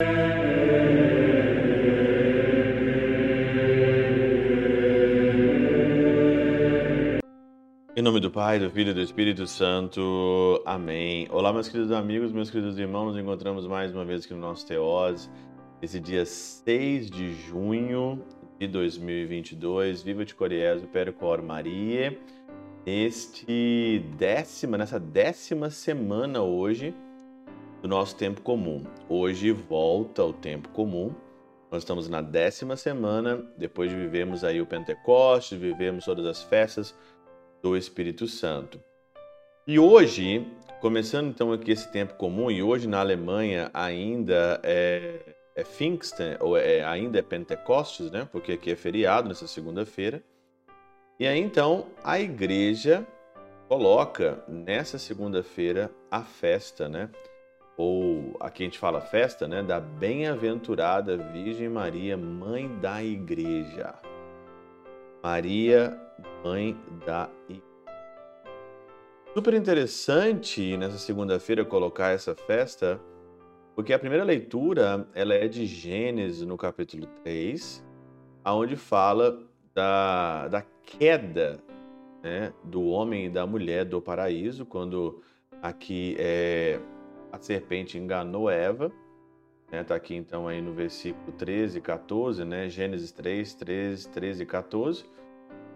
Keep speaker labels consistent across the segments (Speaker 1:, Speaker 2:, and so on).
Speaker 1: Em nome do Pai, do Filho e do Espírito Santo. Amém. Olá, meus queridos amigos, meus queridos irmãos. Nos encontramos mais uma vez aqui no nosso Teós, esse dia 6 de junho de 2022. Viva de Coriésio, Percor Maria. Neste décima, nessa décima semana hoje do nosso tempo comum. Hoje volta o tempo comum. Nós estamos na décima semana, depois de vivermos aí o Pentecostes, vivemos todas as festas do Espírito Santo. E hoje, começando então aqui esse tempo comum, e hoje na Alemanha ainda é, é Pfingsten, ou é, ainda é Pentecostes, né? Porque aqui é feriado nessa segunda-feira. E aí então a igreja coloca nessa segunda-feira a festa, né? Ou aqui a gente fala festa, né? Da bem-aventurada Virgem Maria, mãe da igreja. Maria mãe da igreja. Super interessante nessa segunda-feira colocar essa festa, porque a primeira leitura ela é de Gênesis no capítulo 3, aonde fala da, da queda né, do homem e da mulher do paraíso, quando aqui é, a serpente enganou Eva. Está né, tá aqui então aí no versículo 13 e 14, né, Gênesis 3, 13, 13 e 14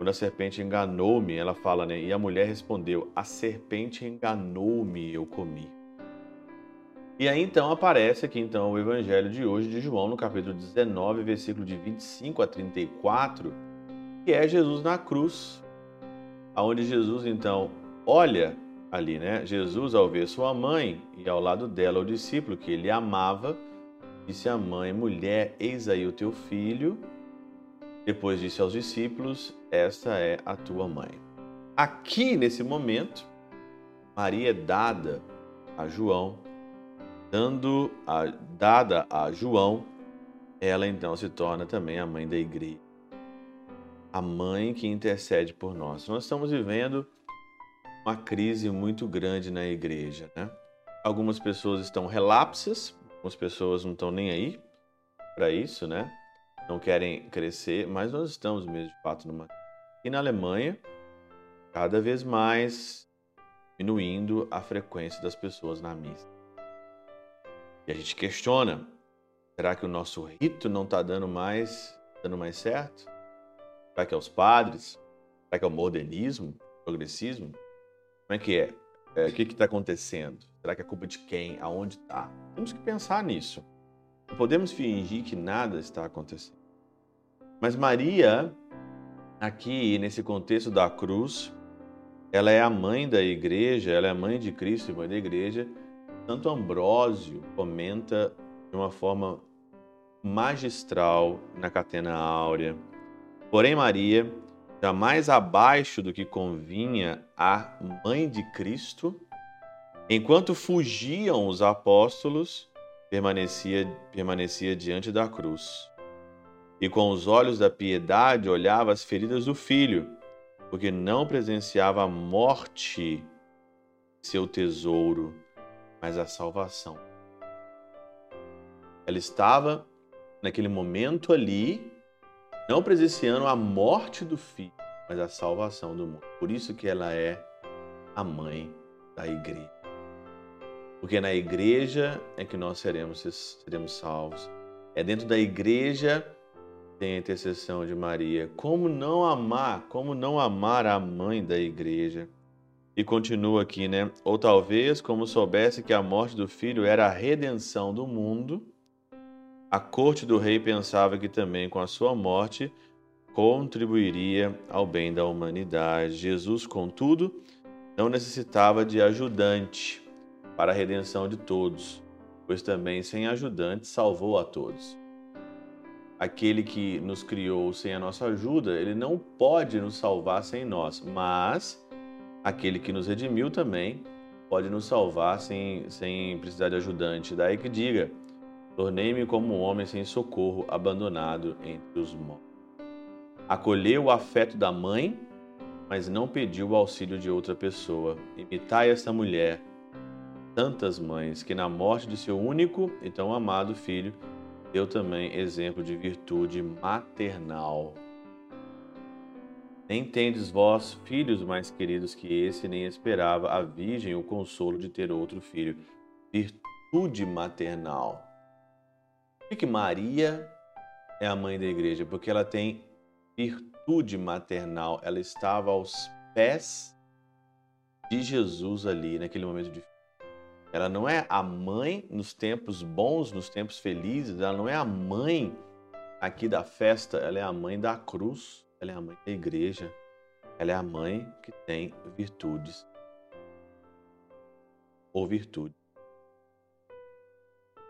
Speaker 1: quando a serpente enganou-me, ela fala, né? E a mulher respondeu: A serpente enganou-me, eu comi. E aí então aparece aqui então o evangelho de hoje de João no capítulo 19, versículo de 25 a 34, que é Jesus na cruz. Aonde Jesus então olha ali, né? Jesus ao ver sua mãe e ao lado dela o discípulo que ele amava, disse à mãe: Mulher, eis aí o teu filho. Depois disse aos discípulos: Esta é a tua mãe. Aqui, nesse momento, Maria é dada a João, dando a, dada a João, ela então se torna também a mãe da igreja. A mãe que intercede por nós. Nós estamos vivendo uma crise muito grande na igreja, né? Algumas pessoas estão relapsas, algumas pessoas não estão nem aí para isso, né? não querem crescer, mas nós estamos mesmo de fato numa. E na Alemanha, cada vez mais diminuindo a frequência das pessoas na missa. E a gente questiona: será que o nosso rito não está dando mais, dando mais certo? Será que é os padres? Será que é o modernismo, progressismo? Como é que é? é o que está acontecendo? Será que é culpa de quem? Aonde está? Temos que pensar nisso. Não podemos fingir que nada está acontecendo. Mas Maria, aqui nesse contexto da cruz, ela é a mãe da igreja, ela é a mãe de Cristo e mãe da igreja. Santo Ambrósio comenta de uma forma magistral na Catena Áurea. Porém, Maria, jamais abaixo do que convinha à mãe de Cristo, enquanto fugiam os apóstolos, permanecia, permanecia diante da cruz. E com os olhos da piedade olhava as feridas do filho, porque não presenciava a morte, seu tesouro, mas a salvação. Ela estava naquele momento ali, não presenciando a morte do filho, mas a salvação do mundo. Por isso que ela é a mãe da igreja. Porque na igreja é que nós seremos, seremos salvos. É dentro da igreja tem a intercessão de Maria. Como não amar? Como não amar a mãe da igreja? E continua aqui, né? Ou talvez, como soubesse que a morte do filho era a redenção do mundo, a corte do rei pensava que também com a sua morte contribuiria ao bem da humanidade. Jesus, contudo, não necessitava de ajudante para a redenção de todos, pois também sem ajudante salvou a todos. Aquele que nos criou sem a nossa ajuda, ele não pode nos salvar sem nós, mas aquele que nos redimiu também pode nos salvar sem, sem precisar de ajudante. Daí que diga: tornei-me como um homem sem socorro, abandonado entre os mortos. Acolheu o afeto da mãe, mas não pediu o auxílio de outra pessoa. Imitai esta mulher tantas mães, que na morte de seu único e tão amado filho, deu também exemplo de virtude maternal. Nem tendes vós, filhos mais queridos que esse, nem esperava a Virgem o consolo de ter outro filho. Virtude maternal. Por que Maria é a mãe da igreja? Porque ela tem virtude maternal. Ela estava aos pés de Jesus ali, naquele momento difícil. Ela não é a mãe nos tempos bons, nos tempos felizes, ela não é a mãe aqui da festa, ela é a mãe da cruz, ela é a mãe da igreja, ela é a mãe que tem virtudes ou virtude.